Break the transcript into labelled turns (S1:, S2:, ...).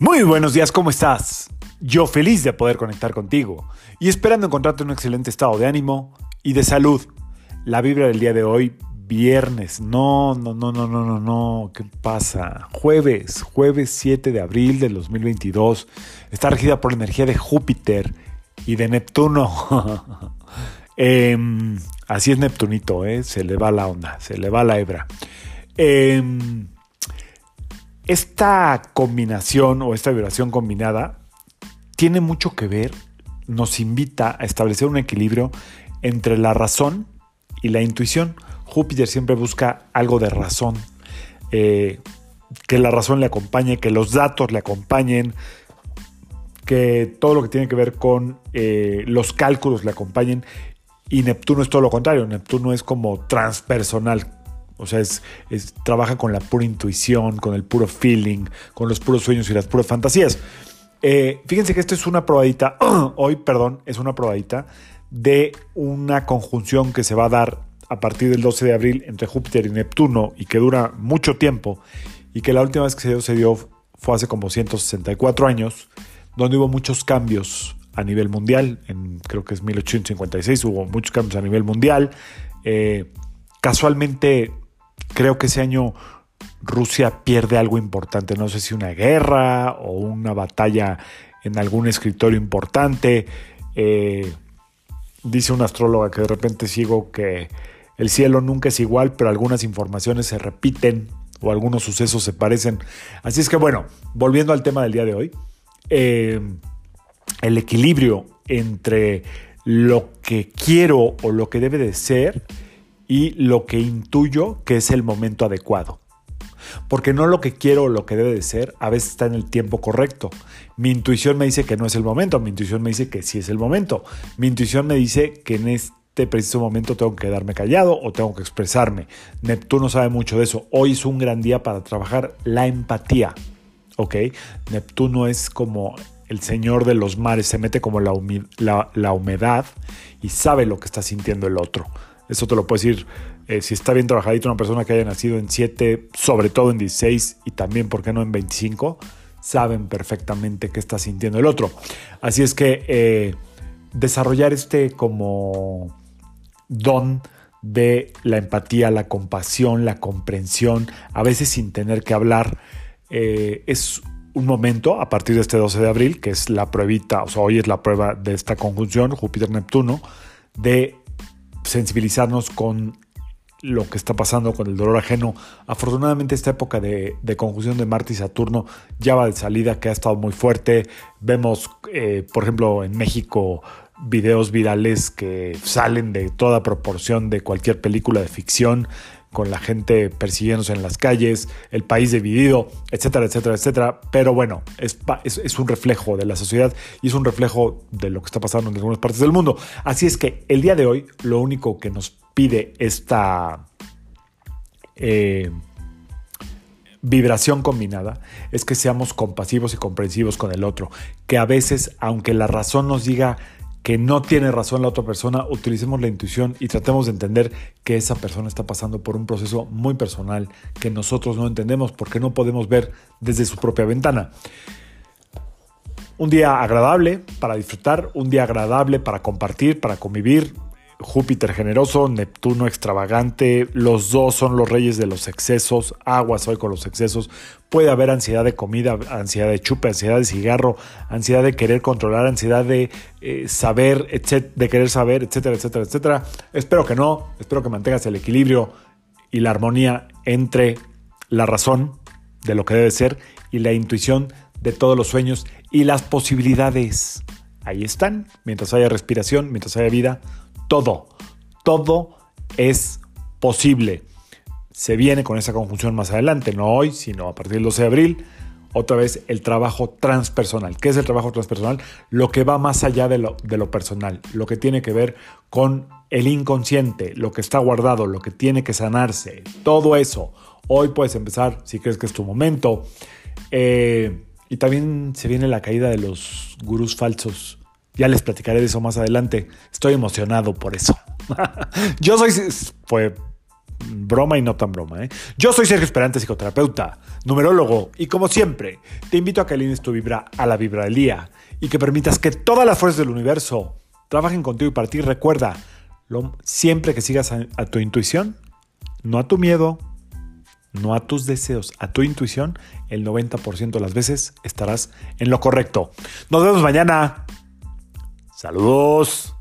S1: Muy buenos días, ¿cómo estás? Yo feliz de poder conectar contigo y esperando encontrarte en un excelente estado de ánimo y de salud. La vibra del día de hoy, viernes, no, no, no, no, no, no, no, ¿qué pasa? Jueves, jueves 7 de abril del 2022, está regida por la energía de Júpiter y de Neptuno. Em, así es Neptunito, ¿eh? se le va la onda, se le va la hebra. Eh, esta combinación o esta vibración combinada tiene mucho que ver, nos invita a establecer un equilibrio entre la razón y la intuición. Júpiter siempre busca algo de razón, eh, que la razón le acompañe, que los datos le acompañen, que todo lo que tiene que ver con eh, los cálculos le acompañen. Y Neptuno es todo lo contrario, Neptuno es como transpersonal, o sea, es, trabaja con la pura intuición, con el puro feeling, con los puros sueños y las puras fantasías. Eh, fíjense que esto es una probadita, hoy, perdón, es una probadita de una conjunción que se va a dar a partir del 12 de abril entre Júpiter y Neptuno y que dura mucho tiempo y que la última vez que se dio, se dio fue hace como 164 años, donde hubo muchos cambios a nivel mundial, creo que es 1856 hubo muchos cambios a nivel mundial. Eh, casualmente creo que ese año Rusia pierde algo importante, no sé si una guerra o una batalla en algún escritorio importante. Eh, dice una astróloga que de repente sigo que el cielo nunca es igual, pero algunas informaciones se repiten o algunos sucesos se parecen. Así es que bueno, volviendo al tema del día de hoy, eh, el equilibrio entre lo que quiero o lo que debe de ser y lo que intuyo que es el momento adecuado. Porque no lo que quiero o lo que debe de ser a veces está en el tiempo correcto. Mi intuición me dice que no es el momento, mi intuición me dice que sí es el momento. Mi intuición me dice que en este preciso momento tengo que quedarme callado o tengo que expresarme. Neptuno sabe mucho de eso. Hoy es un gran día para trabajar la empatía. ¿Ok? Neptuno es como el señor de los mares, se mete como la, la humedad y sabe lo que está sintiendo el otro. Eso te lo puedo decir eh, si está bien trabajadito una persona que haya nacido en 7, sobre todo en 16 y también, ¿por qué no en 25? Saben perfectamente qué está sintiendo el otro. Así es que eh, desarrollar este como don de la empatía, la compasión, la comprensión, a veces sin tener que hablar, eh, es un momento a partir de este 12 de abril, que es la pruebita, o sea, hoy es la prueba de esta conjunción Júpiter-Neptuno, de sensibilizarnos con lo que está pasando con el dolor ajeno. Afortunadamente esta época de, conjunción de Marte y Saturno ya va de salida, que ha estado muy fuerte. Vemos, eh, por ejemplo, en México videos virales que salen de toda proporción de cualquier película de ficción con la gente persiguiéndose en las calles, el país dividido, etcétera, etcétera, etcétera. Pero bueno, es, un reflejo de la sociedad y es un reflejo de lo que está pasando en algunas partes del mundo. Así es que el día de hoy lo único que nos pide esta eh, vibración combinada es que seamos compasivos y comprensivos con el otro, que a veces, aunque la razón nos diga que no tiene razón la otra persona, utilicemos la intuición y tratemos de entender que esa persona está pasando por un proceso muy personal que nosotros no entendemos porque no podemos ver desde su propia ventana. Un día agradable para disfrutar, un día agradable para compartir, para convivir, Júpiter generoso, Neptuno extravagante, los dos son los reyes de los excesos, aguas hoy con los excesos, puede haber ansiedad de comida, ansiedad de chupe, ansiedad de cigarro, ansiedad de querer controlar, ansiedad de eh, saber, de querer saber, etcétera, etcétera, etcétera. Espero que no, espero que mantengas el equilibrio y la armonía entre la razón de lo que debe ser y la intuición de todos los sueños y las posibilidades. Ahí están, mientras haya respiración, mientras haya vida, todo, todo es posible. Se viene con esa conjunción más adelante, no hoy, sino a partir del 12 de abril. Otra vez el trabajo transpersonal. ¿Qué es el trabajo transpersonal? Lo que va más allá de lo, personal, lo que tiene que ver con el inconsciente, lo que está guardado, lo que tiene que sanarse, todo eso. Hoy puedes empezar si crees que es tu momento. Eh, y también se viene la caída de los gurús falsos. Ya les platicaré de eso más adelante. Estoy emocionado por eso. Yo soy, pues, broma y no tan broma. ¿eh? Yo soy Sergio Esperante, psicoterapeuta, numerólogo, y como siempre, te invito a que alines tu vibra a la vibra del día y que permitas que todas las fuerzas del universo trabajen contigo y para ti. Recuerda, siempre que sigas a tu intuición, no a tu miedo, no a tus deseos, a tu intuición, el 90% de las veces estarás en lo correcto. Nos vemos mañana. Saludos.